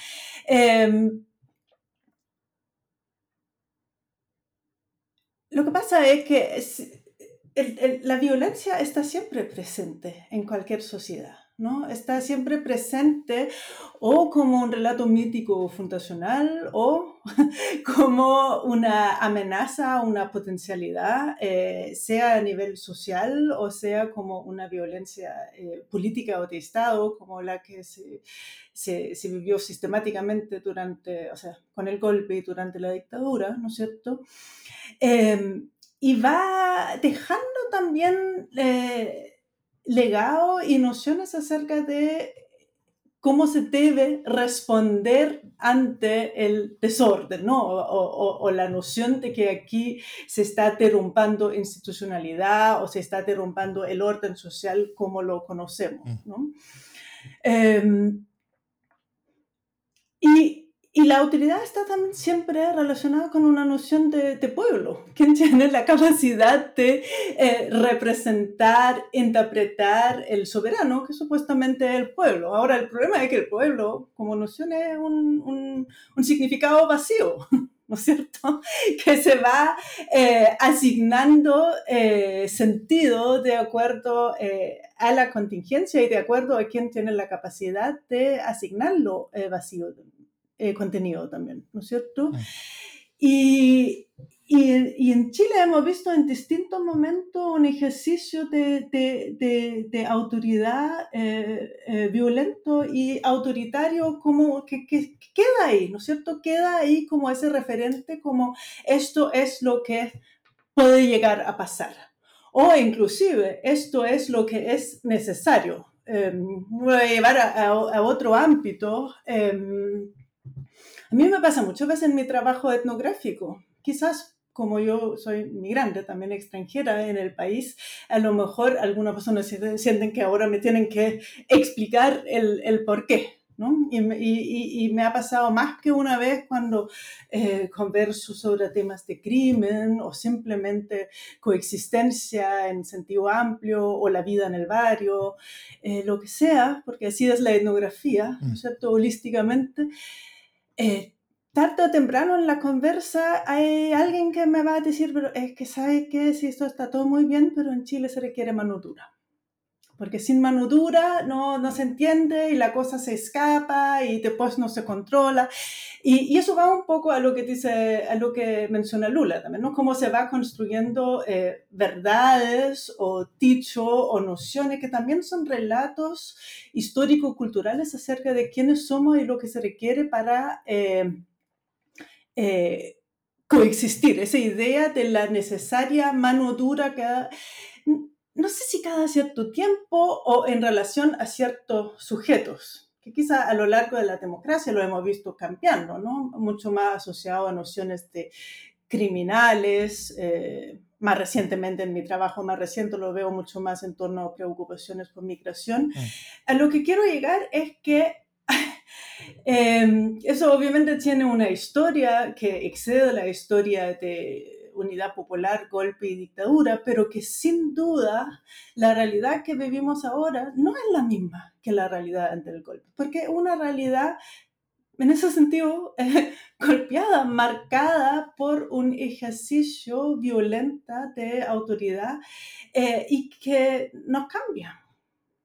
Lo que pasa es que la violencia está siempre presente en cualquier sociedad. ¿No? Está siempre presente o como un relato mítico fundacional o como una amenaza, una potencialidad, eh, sea a nivel social o sea como una violencia eh, política o de Estado, como la que se, se, se, vivió sistemáticamente durante, o sea, con el golpe y durante la dictadura, ¿no es cierto? Eh, y va dejando también eh, legado y nociones acerca de cómo se debe responder ante el desorden, ¿no? O, o, o, la noción de que aquí se está derrumbando institucionalidad o se está derrumbando el orden social como lo conocemos, ¿no? Mm. Eh, y y la autoridad está también siempre relacionada con una noción de, de pueblo. ¿Quién tiene la capacidad de eh, representar, interpretar el soberano, que supuestamente es el pueblo? Ahora, el problema es que el pueblo, como noción, es un, un, un significado vacío. ¿no es cierto? Que se va eh, asignando eh, sentido de acuerdo eh, a la contingencia y de acuerdo a quién tiene la capacidad de asignarlo eh, vacío eh, contenido también, ¿no es cierto? Y, y, y, en Chile hemos visto en distintos momentos un ejercicio de, de, de, de autoridad eh, eh, violento y autoritario como que, que, que, queda ahí, ¿no es cierto? Queda ahí como ese referente, como esto es lo que puede llegar a pasar. O inclusive, esto es lo que es necesario. Eh, voy a llevar a, a, a otro ámbito. Eh, a mí me pasa muchas veces en mi trabajo etnográfico, quizás como yo soy migrante, también extranjera en el país, a lo mejor algunas personas sienten que ahora me tienen que explicar el, el por qué. ¿no? Y, y, y, me ha pasado más que una vez cuando eh, converso sobre temas de crimen o simplemente coexistencia en sentido amplio o la vida en el barrio, eh, lo que sea, porque así es la etnografía, ¿no es cierto? Holísticamente eh, tarde o temprano en la conversa hay alguien que me va a decir, pero es que sabe que si esto está todo muy bien, pero en Chile se requiere mano dura. Porque sin mano dura no, no se entiende y la cosa se escapa y después no se controla. Y, y, eso va un poco a lo que dice, a lo que menciona Lula también, ¿no? Cómo se va construyendo eh, verdades o dicho o nociones que también son relatos histórico-culturales acerca de quiénes somos y lo que se requiere para eh, eh, coexistir. Esa idea de la necesaria mano dura que no sé si cada cierto tiempo o en relación a ciertos sujetos, que quizá a lo largo de la democracia lo hemos visto cambiando, ¿no? Mucho más asociado a nociones de criminales, eh, más recientemente en mi trabajo más reciente lo veo mucho más en torno a preocupaciones por migración. Mm. A lo que quiero llegar es que eh, eso obviamente tiene una historia que excede la historia de unidad popular, golpe y dictadura, pero que sin duda la realidad que vivimos ahora no es la misma que la realidad antes del golpe, porque una realidad en ese sentido eh, golpeada, marcada por un ejercicio violenta de autoridad eh, y que nos cambia.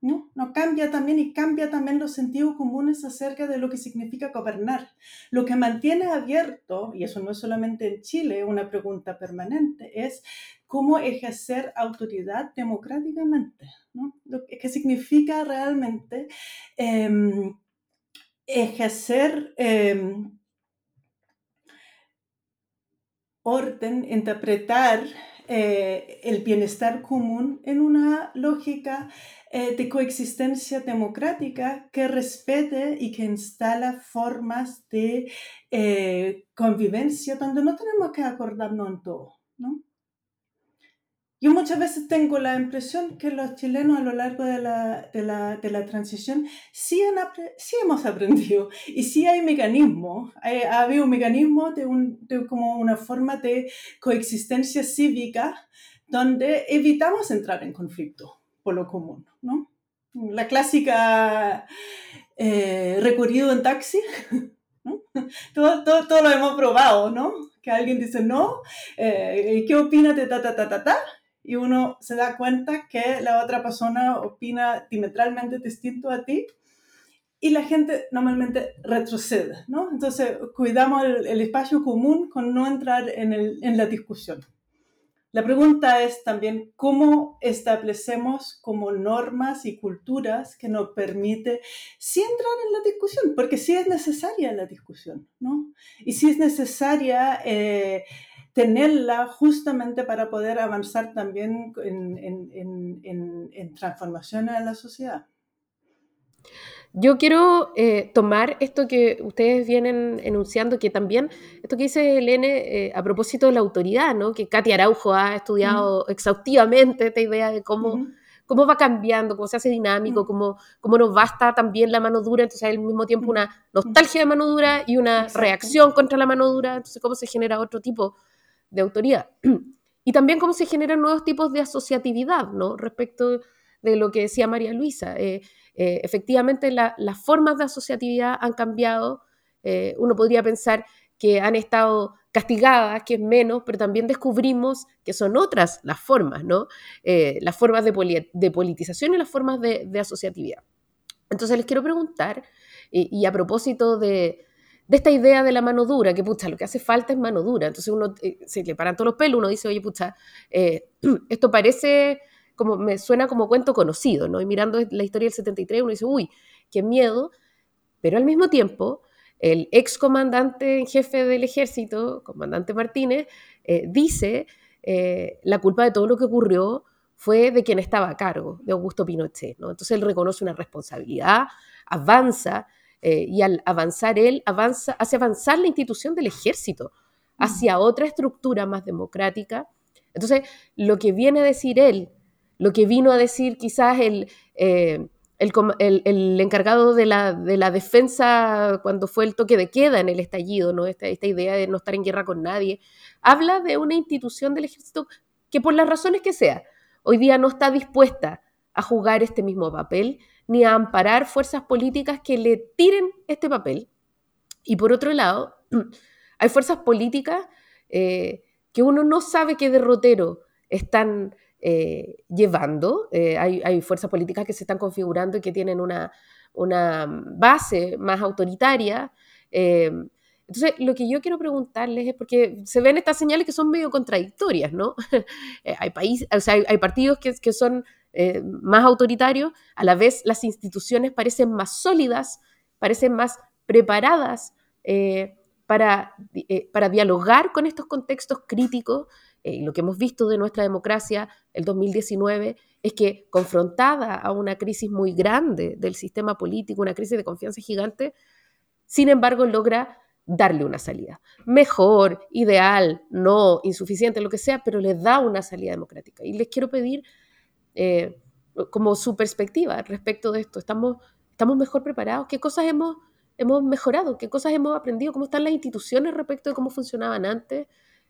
¿No? Cambia también y cambia también los sentidos comunes acerca de lo que significa gobernar. Lo que mantiene abierto, y eso no es solamente en Chile, una pregunta permanente, es cómo ejercer autoridad democráticamente, ¿no? Lo que, significa realmente eh, ejercer eh, orden, interpretar eh, el bienestar común en una lógica eh, de coexistencia democrática que respete y que instala formas de eh, convivencia donde no tenemos que acordarnos en todo. ¿no? yo muchas veces tengo la impresión que los chilenos a lo largo de la, de la, de la transición sí, han, sí, hemos aprendido y sí hay mecanismos, ha habido un mecanismo de, un, de como una forma de coexistencia cívica donde evitamos entrar en conflicto por lo común, ¿no? La clásica eh, recorrido en taxi, ¿no? todo, todo, todo, lo hemos probado, ¿no? Que alguien dice no, eh, ¿qué opinas de ta, ta, ta, ta, ta? y uno se da cuenta que la otra persona opina diametralmente distinto a ti y la gente normalmente retrocede, ¿no? Entonces, cuidamos el, espacio común con no entrar en, el, en, la discusión. La pregunta es también cómo establecemos como normas y culturas que nos permite sí entrar en la discusión, porque sí es necesaria la discusión, ¿no? Y sí es necesaria... Eh, tenerla justamente para poder avanzar también en, en, en, la sociedad. Yo quiero eh, tomar esto que ustedes vienen enunciando, que también, esto que dice Elene eh, a propósito de la autoridad, ¿no? que Katy Araujo ha estudiado exhaustivamente esta idea de cómo, cómo va cambiando, cómo se hace dinámico, cómo, cómo nos basta también la mano dura, entonces hay al mismo tiempo una nostalgia de mano dura y una reacción contra la mano dura, entonces cómo se genera otro tipo de autoridad. Y también cómo se generan nuevos tipos de asociatividad, ¿no? Respecto de lo que decía María Luisa. Eh, eh, efectivamente, las formas de asociatividad han cambiado. Eh, uno podría pensar que han estado castigadas, que es menos, pero también descubrimos que son otras las formas, ¿no? las formas de, politización y las formas de, asociatividad. Entonces les quiero preguntar, y a propósito de, esta idea de la mano dura, que pucha, lo que hace falta es mano dura. Entonces uno se le paran todos los pelos, uno dice, oye, pucha, esto parece como, me suena como cuento conocido, ¿no? Y mirando la historia del 73, uno dice, uy, qué miedo, pero al mismo tiempo, el ex comandante en jefe del ejército, comandante Martínez, eh, dice, la culpa de todo lo que ocurrió fue de quien estaba a cargo, de Augusto Pinochet, ¿no? Entonces él reconoce una responsabilidad, avanza, eh, y al avanzar él, avanza, hace avanzar la institución del ejército hacia otra estructura más democrática. Entonces, lo que viene a decir él, lo que vino a decir quizás el, eh, el, encargado de la, de la, defensa cuando fue el toque de queda en el estallido, ¿no? Esta, esta idea de no estar en guerra con nadie, habla de una institución del ejército que por las razones que sea, hoy día no está dispuesta a jugar este mismo papel ni a amparar fuerzas políticas que le tiren este papel. Y por otro lado, hay fuerzas políticas eh, que uno no sabe qué derrotero están eh, llevando. Eh, hay, fuerzas políticas que se están configurando y que tienen una, una base más autoritaria. entonces, lo que yo quiero preguntarles es, porque se ven estas señales que son medio contradictorias, ¿no? hay, países, hay, hay, partidos que, que son eh, más autoritario, a la vez las instituciones parecen más sólidas, parecen más preparadas eh, para, eh, para, dialogar con estos contextos críticos. Y lo que hemos visto de nuestra democracia el 2019 es que confrontada a una crisis muy grande del sistema político, una crisis de confianza gigante, sin embargo logra darle una salida. Mejor, ideal, no, insuficiente, lo que sea, pero le da una salida democrática. Y les quiero pedir eh, como su perspectiva respecto de esto. ¿Estamos, estamos mejor preparados? ¿Qué cosas hemos, hemos mejorado? ¿Qué cosas hemos aprendido? ¿Cómo están las instituciones respecto de cómo funcionaban antes?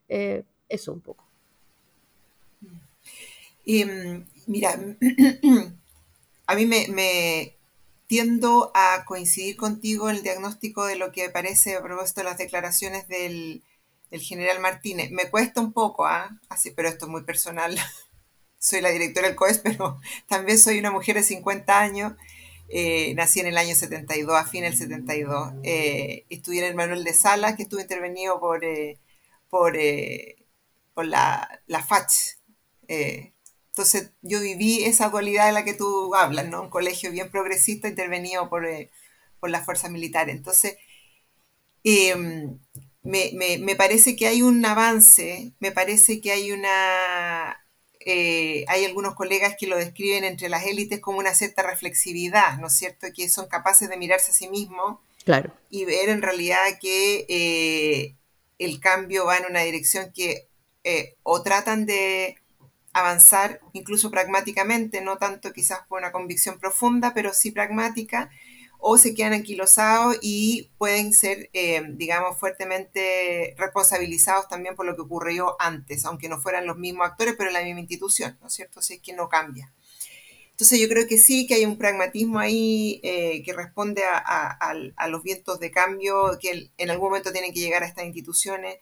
Eh, eso un poco. Em, mira, a mí me, tiendo a coincidir contigo en el diagnóstico de lo que parece a propósito de las declaraciones del, general Martínez. Me cuesta un poco, ¿ah? así, pero esto es muy personal. soy la directora del COES, pero también soy una mujer de 50 años. Eh, nací en el año 72, a fin del 72. Eh, estudié en el Manuel de Salas, que estuvo intervenido por, eh, por, por la, la FACH. entonces yo viví esa dualidad de la que tú hablas, ¿no? Un colegio bien progresista intervenido por, por las fuerzas militares. Entonces, me, me, me parece que hay un avance, me parece que hay una eh, hay algunos colegas que lo describen entre las élites como una cierta reflexividad, ¿no es cierto? Que son capaces de mirarse a sí mismos claro. y ver en realidad que eh, el cambio va en una dirección que eh, o tratan de avanzar, incluso pragmáticamente, no tanto quizás por una convicción profunda, pero sí pragmática, o se quedan anquilosados y pueden ser, eh, digamos, fuertemente responsabilizados también por lo que ocurrió antes, aunque no fueran los mismos actores, pero la misma institución, ¿no es cierto? Si es que no cambia. Entonces yo creo que sí, que hay un pragmatismo ahí eh, que responde a, los vientos de cambio que en algún momento tienen que llegar a estas instituciones.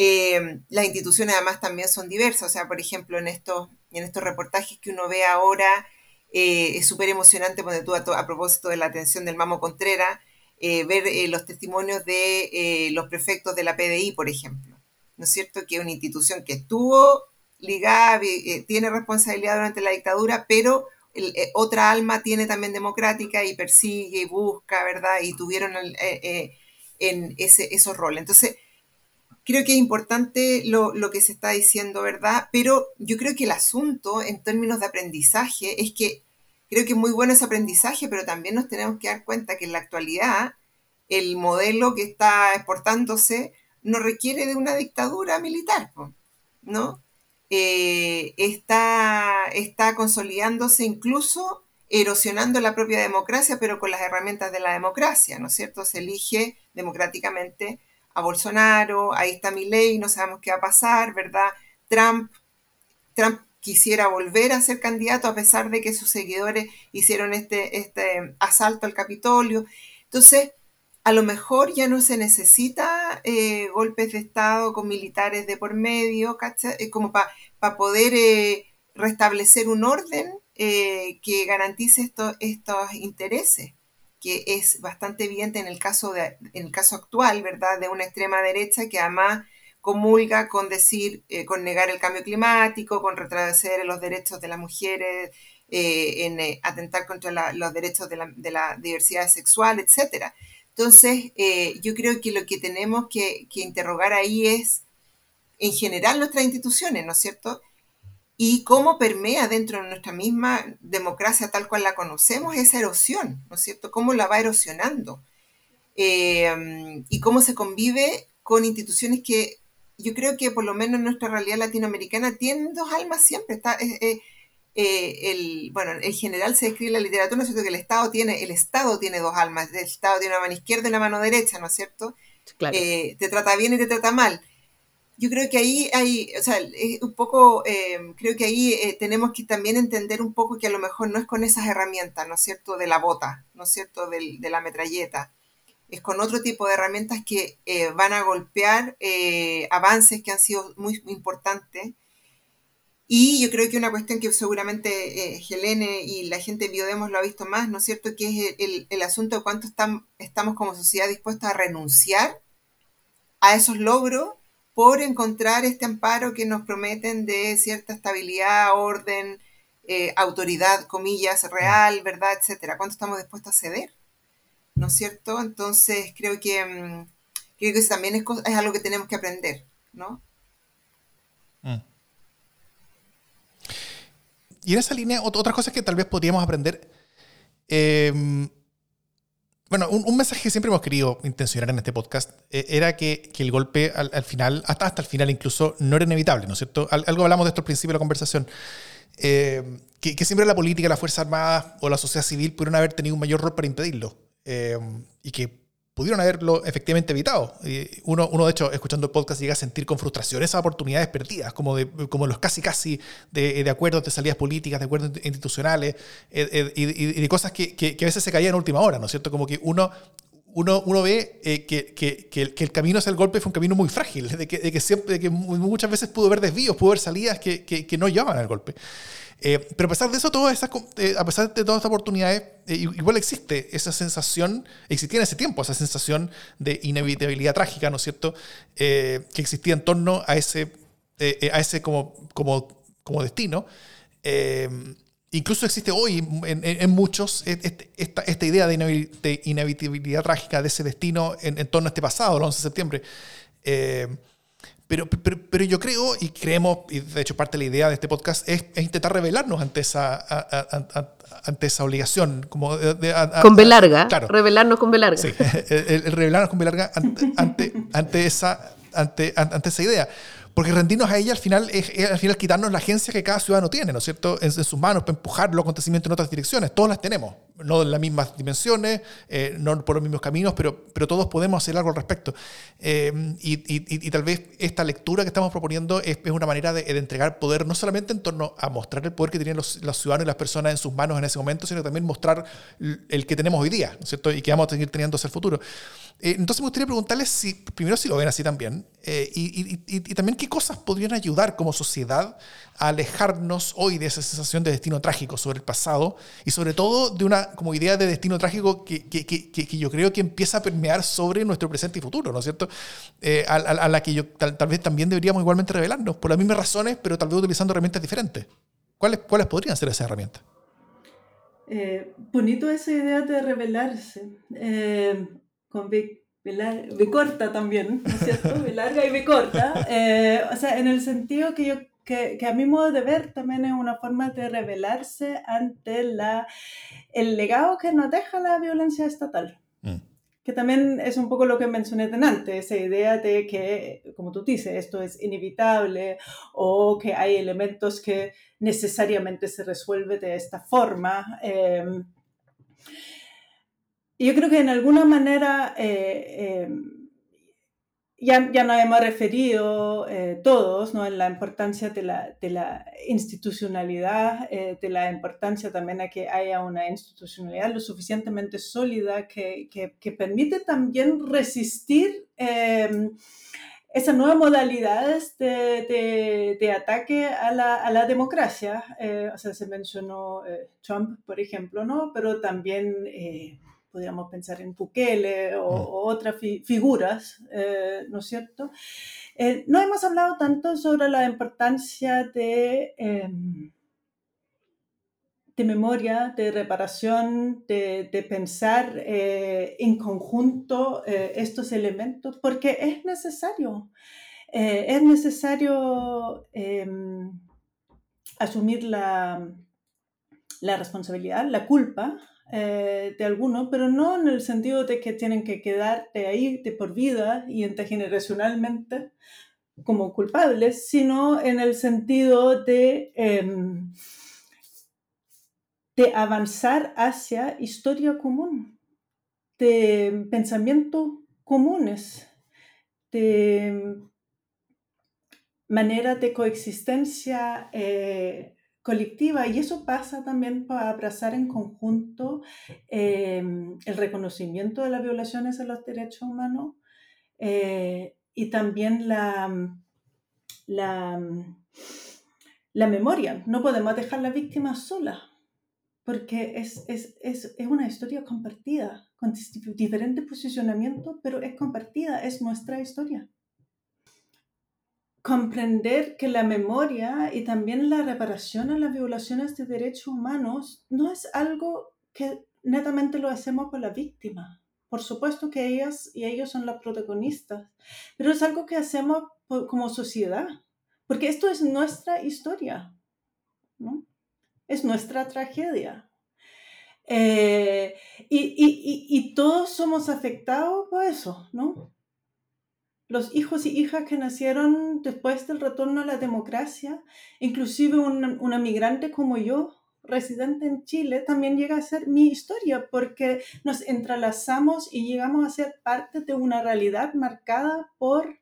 Eh, las instituciones además también son diversas, o sea, por ejemplo, en estos, en estos reportajes que uno ve ahora, eh, es súper emocionante cuando tú a, propósito de la atención del Mamo Contreras, eh, ver los testimonios de los prefectos de la PDI, por ejemplo. ¿No es cierto? Que es una institución que estuvo ligada, tiene responsabilidad durante la dictadura, pero otra alma tiene también democrática y persigue y busca, ¿verdad? Y tuvieron en ese, esos roles. Entonces, creo que es importante lo, que se está diciendo, ¿verdad? Pero yo creo que el asunto en términos de aprendizaje es que creo que es muy bueno ese aprendizaje, pero también nos tenemos que dar cuenta que en la actualidad el modelo que está exportándose no requiere de una dictadura militar, ¿no? Eh, está, está consolidándose incluso erosionando la propia democracia, pero con las herramientas de la democracia, ¿no es cierto? Se elige democráticamente a Bolsonaro, ahí está mi ley, no sabemos qué va a pasar, ¿verdad? Trump, Trump quisiera volver a ser candidato a pesar de que sus seguidores hicieron este, este asalto al Capitolio. Entonces, a lo mejor ya no se necesita eh, golpes de Estado con militares de por medio, ¿cachai? como para poder eh, restablecer un orden eh, que garantice estos intereses que es bastante evidente en el caso, de, en el caso actual, ¿verdad?, de una extrema derecha que además comulga con decir, eh, con negar el cambio climático, con retroceder los derechos de las mujeres, eh, en eh, atentar contra los derechos de la, diversidad sexual, etc. Entonces, yo creo que lo que tenemos que, que interrogar ahí es, en general, nuestras instituciones, ¿no es cierto? Y cómo permea dentro de nuestra misma democracia tal cual la conocemos esa erosión, ¿no es cierto? Cómo la va erosionando eh, y cómo se convive con instituciones que yo creo que por lo menos en nuestra realidad latinoamericana tienen dos almas siempre. Está, eh, eh, el, bueno, en general se describe en la literatura, ¿no es cierto? Que el Estado tiene, el Estado tiene dos almas, el Estado tiene una mano izquierda y una mano derecha, ¿no es cierto? te trata bien y te trata mal yo creo que ahí hay, o sea, un poco, eh, creo que ahí eh, tenemos que también entender un poco que a lo mejor no es con esas herramientas, ¿no es cierto?, de la bota, ¿no es cierto?, de, la metralleta. Es con otro tipo de herramientas que eh, van a golpear avances que han sido muy importantes. Y yo creo que una cuestión que seguramente Helene y la gente de Biodemos lo ha visto más, ¿no es cierto?, que es el, el asunto de cuánto estamos como sociedad dispuestos a renunciar a esos logros por encontrar este amparo que nos prometen de cierta estabilidad, orden, eh, autoridad, comillas, real, ¿verdad? Etcétera. ¿Cuánto estamos dispuestos a ceder? ¿No es cierto? Entonces, creo que, mm, creo que eso también es, es, algo que tenemos que aprender, ¿no? Mm. Y en esa línea, otras cosas que tal vez podríamos aprender. Eh, bueno, un, mensaje que siempre hemos querido intencionar en este podcast eh, era que, el golpe al, final, hasta, hasta el final incluso, no era inevitable, ¿no es cierto? algo hablamos de esto al principio de la conversación. Eh, que, siempre la política, la Fuerza Armada o la sociedad civil pudieron haber tenido un mayor rol para impedirlo. Eh, y que pudieron haberlo efectivamente evitado. Uno, uno, de hecho, escuchando el podcast, llega a sentir con frustración esas oportunidades perdidas, como, de, como los casi casi de, de acuerdos de salidas políticas, de acuerdos institucionales, eh, eh, y, de cosas que, que, a veces se caían en última hora, ¿no es cierto? Como que uno, uno, uno ve eh, que, que, el camino hacia el golpe fue un camino muy frágil, de que, de que, siempre, de que muchas veces pudo haber desvíos, pudo haber salidas que, no llevaban al golpe. Eh, pero a pesar de eso, todas esas, eh, a pesar de todas estas oportunidades, eh, igual existe esa sensación, existía en ese tiempo esa sensación de inevitabilidad trágica, ¿no es cierto?, que existía en torno a ese, a ese como, como, como destino. Incluso existe hoy en, muchos este, esta, esta, idea de inevitabilidad trágica de ese destino en, torno a este pasado, el 11 de septiembre. Pero, pero, yo creo y creemos, y de hecho parte de la idea de este podcast es, intentar revelarnos ante esa, ante esa obligación. Como con B larga, revelarnos con B larga. Sí, el, revelarnos con B larga ante, ante, esa, ante, ante esa idea. Porque rendirnos a ella al final es, al final quitarnos la agencia que cada ciudadano tiene, ¿no es cierto?, en, sus manos para empujar los acontecimientos en otras direcciones. Todos las tenemos, no en las mismas dimensiones, eh, no por los mismos caminos, pero, pero todos podemos hacer algo al respecto. Eh, y, tal vez esta lectura que estamos proponiendo es, una manera de, entregar poder no solamente en torno a mostrar el poder que tienen los, ciudadanos y las personas en sus manos en ese momento, sino también mostrar el que tenemos hoy día, ¿no es cierto?, y que vamos a seguir teniendo hacia el futuro. Eh, entonces me gustaría preguntarles si, primero si lo ven así también, y también qué cosas podrían ayudar como sociedad a alejarnos hoy de esa sensación de destino trágico sobre el pasado y sobre todo de una como idea de destino trágico que, que, que, que yo creo que empieza a permear sobre nuestro presente y futuro, ¿no es cierto? Eh, a, la que yo tal, vez también deberíamos igualmente revelarnos por las mismas razones, pero tal vez utilizando herramientas diferentes. ¿Cuáles, cuáles podrían ser esas herramientas? Eh, bonito esa idea de revelarse. Eh, con me corta también, ¿no es cierto? Me larga y me corta. Eh, o sea, en el sentido que yo que, que, a mi modo de ver también es una forma de rebelarse ante la, el legado que nos deja la violencia estatal. Mm. Que también es un poco lo que mencioné antes, esa idea de que, como tú dices, esto es inevitable o que hay elementos que necesariamente se resuelven de esta forma. Eh, yo creo que en alguna manera eh, em, ya, ya, nos hemos referido eh, todos ¿no? en la importancia de la, institucionalidad, eh, de la importancia también a que haya una institucionalidad lo suficientemente sólida que, que, permite también resistir esas nuevas modalidades de, de, de ataque a la, a la democracia. o sea, se mencionó Trump, por ejemplo, ¿no? pero también podríamos pensar en Bukele o, mm. otras figuras, eh, ¿no es cierto? Eh, no hemos hablado tanto sobre la importancia de, em, de memoria, de reparación, de, de pensar eh, en conjunto estos elementos, porque es necesario. es necesario em, asumir la, la responsabilidad, la culpa eh, de algunos, pero no en el sentido de que tienen que quedarte ahí de por vida y intergeneracionalmente como culpables, sino en el sentido de, em, de avanzar hacia historia común, de pensamientos comunes, de manera de coexistencia eh, colectiva y eso pasa también para abrazar en conjunto em, el reconocimiento de las violaciones a los derechos humanos eh, y también la, la, la, memoria. No podemos dejar a la víctima sola porque es, es, es, es una historia compartida, con diferentes posicionamientos, pero es compartida, es nuestra historia comprender que la memoria y también la reparación a las violaciones de derechos humanos no es algo que netamente lo hacemos por la víctima. Por supuesto que ellas y ellos son las protagonistas, pero es algo que hacemos como sociedad, porque esto es nuestra historia, ¿no? es nuestra tragedia. Eh, y, y, y, todos somos afectados por eso, ¿no? Los hijos y hijas que nacieron después del retorno a la democracia, inclusive un, una migrante como yo, residente en Chile, también llega a ser mi historia porque nos entrelazamos y llegamos a ser parte de una realidad marcada por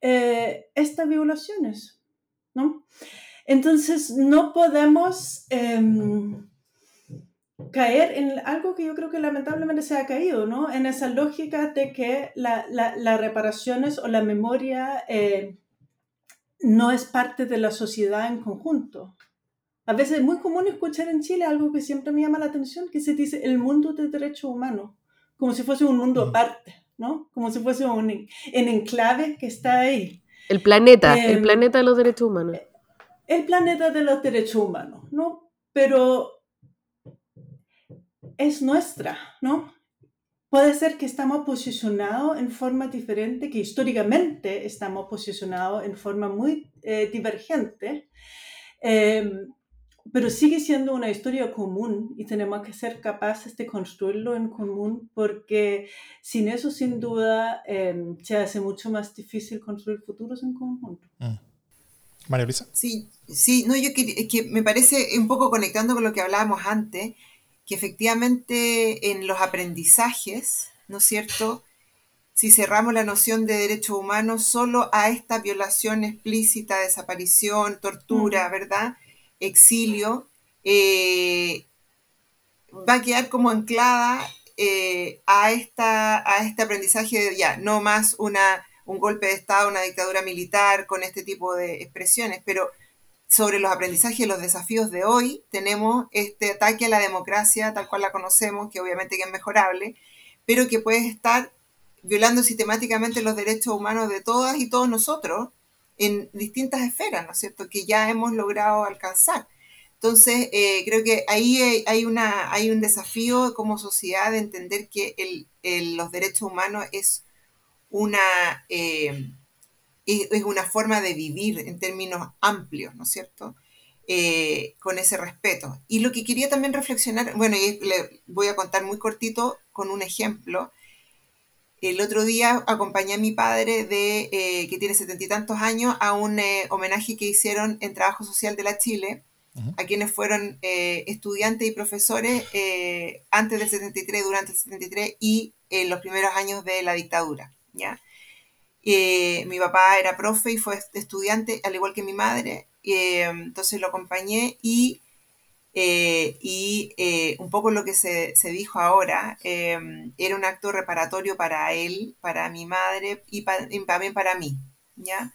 eh, estas violaciones, ¿no? Entonces, no podemos... Em, caer en algo que yo creo que lamentablemente se ha caído, ¿no? En esa lógica de que las la, reparaciones o la memoria eh, no es parte de la sociedad en conjunto. A veces es muy común escuchar en Chile algo que siempre me llama la atención, que se dice el mundo de derechos humanos, como si fuese un mundo mm. aparte, ¿no? Como si fuese un en enclave que está ahí. El planeta, el em, planeta de los derechos humanos. El planeta de los derechos humanos, ¿no? Pero es nuestra, ¿no? Puede ser que estamos posicionados en forma diferente, que históricamente estamos posicionados en forma muy eh, divergente, em, pero sigue siendo una historia común y tenemos que ser capaces de construirlo en común porque sin eso, sin duda, em, se hace mucho más difícil construir futuros en conjunto. Mm. María Luisa. Sí, sí, no, yo que, que me parece un poco conectando con lo que hablábamos antes, que efectivamente en los aprendizajes, ¿no es cierto? Si cerramos la noción de derechos humanos solo a esta violación explícita, desaparición, tortura, ¿verdad? Exilio, eh, va a quedar como anclada eh, a, esta, a este aprendizaje de ya, no más una, un golpe de Estado, una dictadura militar con este tipo de expresiones, pero sobre los aprendizajes y los desafíos de hoy, tenemos este ataque a la democracia tal cual la conocemos, que obviamente que es mejorable, pero que puede estar violando sistemáticamente los derechos humanos de todas y todos nosotros en distintas esferas, ¿no es cierto?, que ya hemos logrado alcanzar. Entonces, eh, creo que ahí hay, una, hay un desafío como sociedad de entender que los derechos humanos es una... Eh, es, una forma de vivir en términos amplios, ¿no es cierto? Eh, con ese respeto. Y lo que quería también reflexionar, bueno, y le voy a contar muy cortito con un ejemplo. El otro día acompañé a mi padre, de, eh, que tiene setenta y tantos años, a un eh, homenaje que hicieron en Trabajo Social de la Chile, a quienes fueron estudiantes y profesores antes del 73, durante el 73 y en los primeros años de la dictadura. ¿ya? Eh, mi papá era profe y fue estudiante, al igual que mi madre, eh, entonces lo acompañé y, eh, y un poco lo que se, se dijo ahora, era un acto reparatorio para él, para mi madre y, también para mí, ¿ya?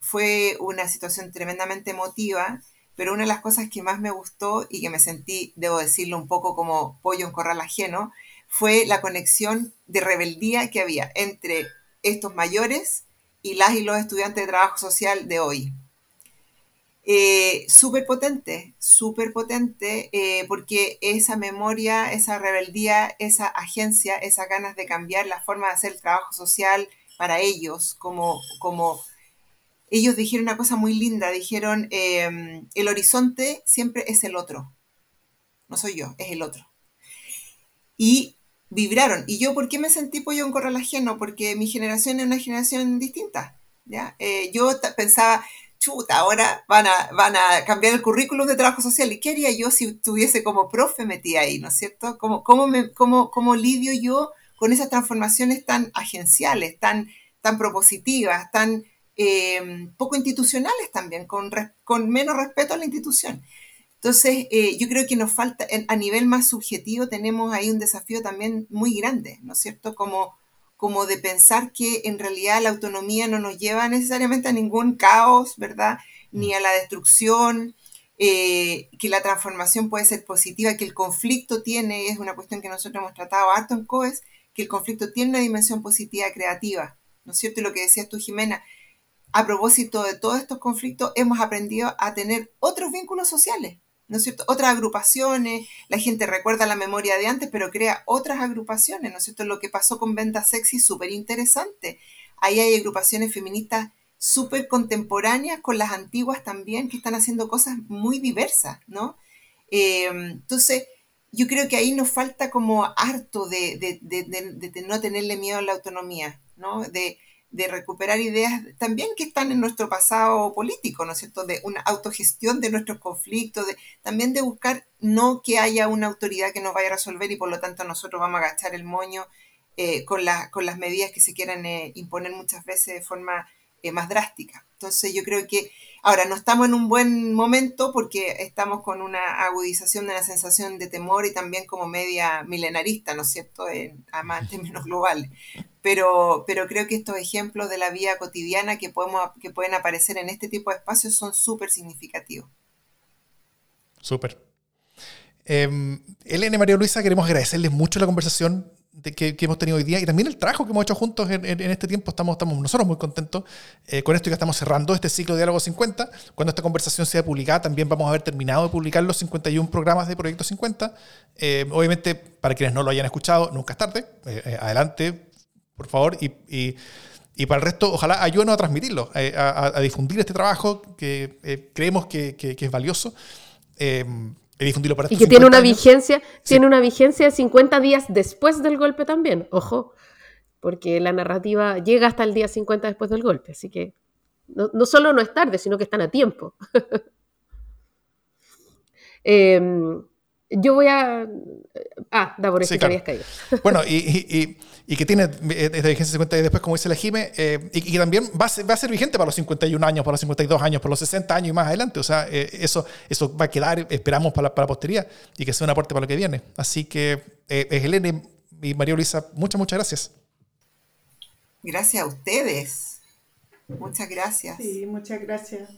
fue una situación tremendamente emotiva, pero una de las cosas que más me gustó y que me sentí, debo decirlo, un poco como pollo en corral ajeno, fue la conexión de rebeldía que había entre estos mayores y las y los estudiantes de trabajo social de hoy. Eh, súper potente, súper potente, eh, porque esa memoria, esa rebeldía, esa agencia, esas ganas de cambiar la forma de hacer el trabajo social para ellos, como, como ellos dijeron una cosa muy linda, dijeron, eh, el horizonte siempre es el otro, no soy yo, es el otro. Y vibraron. ¿Y yo por qué me sentí pollo en corral ajeno? Porque mi generación es una generación distinta. ¿ya? Eh, yo pensaba, chuta, ahora van a, van a cambiar el currículum de trabajo social. ¿Y qué haría yo si estuviese como profe metida ahí, ¿no es cierto? ¿Cómo, cómo, me, cómo, cómo lidio yo con esas transformaciones tan agenciales, tan, tan propositivas, tan eh, poco institucionales también, con, con menos respeto a la institución? Entonces, eh, yo creo que nos falta, a nivel más subjetivo, tenemos ahí un desafío también muy grande, ¿no es cierto? Como, como de pensar que en realidad la autonomía no nos lleva necesariamente a ningún caos, ¿verdad? Ni a la destrucción, eh, que la transformación puede ser positiva, que el conflicto tiene, es una cuestión que nosotros hemos tratado harto en COES, que el conflicto tiene una dimensión positiva creativa, ¿no es cierto? Y lo que decías tú, Jimena, a propósito de todos estos conflictos, hemos aprendido a tener otros vínculos sociales, ¿no es cierto? Otras agrupaciones, la gente recuerda la memoria de antes, pero crea otras agrupaciones, ¿no es cierto? Lo que pasó con Venta Sexy súper interesante. Ahí hay agrupaciones feministas súper contemporáneas con las antiguas también, que están haciendo cosas muy diversas, ¿no? Eh, entonces, yo creo que ahí nos falta como harto de, de, de, no tenerle miedo a la autonomía, ¿no? De recuperar ideas también que están en nuestro pasado político, ¿no es cierto? De una autogestión de nuestros conflictos, también de buscar no que haya una autoridad que nos vaya a resolver y por lo tanto nosotros vamos a agachar el moño eh, con, con las medidas que se quieran eh, imponer muchas veces de forma eh, más drástica. Entonces yo creo que ahora no estamos en un buen momento porque estamos con una agudización de la sensación de temor y también como media milenarista, ¿no es cierto?, en, además en términos globales. Pero, pero creo que estos ejemplos de la vida cotidiana que, podemos, que pueden aparecer en este tipo de espacios son súper significativos. Súper. Eh, Elena y María Luisa, queremos agradecerles mucho la conversación que, hemos tenido hoy día y también el trabajo que hemos hecho juntos en, este tiempo. Estamos, estamos nosotros muy contentos eh, con esto y que estamos cerrando este ciclo de Diálogo 50. Cuando esta conversación sea publicada, también vamos a haber terminado de publicar los 51 programas de Proyecto 50. Eh, obviamente, para quienes no lo hayan escuchado, nunca es tarde. Eh, adelante, por favor. Y, y, para el resto, ojalá ayúdenos a transmitirlo, a, difundir este trabajo que creemos que, que, es valioso y que tiene una vigencia, tiene una vigencia de 50 días después del golpe también, ojo, porque la narrativa llega hasta el día 50 después del golpe, así que no, no solo no es tarde, sino que están a tiempo. Em, yo voy a... Ah, da por eso Sí, que claro. habías caído. Bueno, y, y- y- y que tiene eh, esta vigencia 50 y después, como dice la Jime, eh, y, que también va a, ser, va a ser vigente para los 51 años, para los 52 años, para los 60 años y más adelante. O sea, eh, eso, eso va a quedar, esperamos, para, la- para la posteridad y que sea un aporte para lo que viene. Así que, eh, Helene y María Luisa, muchas, muchas gracias. Gracias a ustedes. Muchas gracias. Sí, muchas gracias.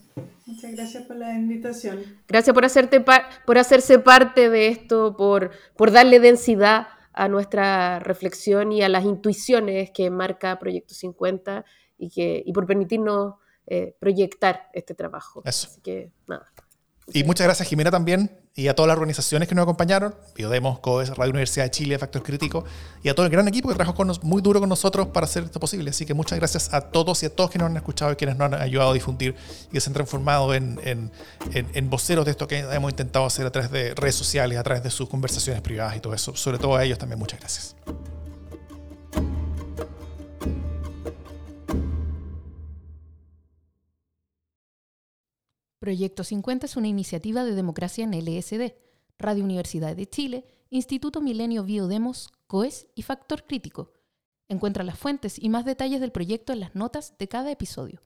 Muchas gracias por la invitación. Gracias por, hacerte par- por hacerse parte de esto, por, por darle densidad a nuestra reflexión y a las intuiciones que marca Proyecto 50 y, que, y por permitirnos eh, proyectar este trabajo. Eso. Así que, nada. Y muchas gracias, Jimena, también, y a todas las organizaciones que nos acompañaron, Biodemos, COES, Radio Universidad de Chile, Factor Crítico, y a todo el gran equipo que trabajó muy duro con nosotros para hacer esto posible. Así que muchas gracias a todos y a todos que nos han escuchado y quienes nos han ayudado a difundir y que se han transformado en, en- en- en voceros de esto que hemos intentado hacer a través de redes sociales, a través de sus conversaciones privadas y todo eso. Sobre todo a ellos también, muchas gracias. Proyecto 50 es una iniciativa de democracia en LSD, Radio Universidad de Chile, Instituto Milenio Biodemos, COES y Factor Crítico. Encuentra las fuentes y más detalles del proyecto en las notas de cada episodio.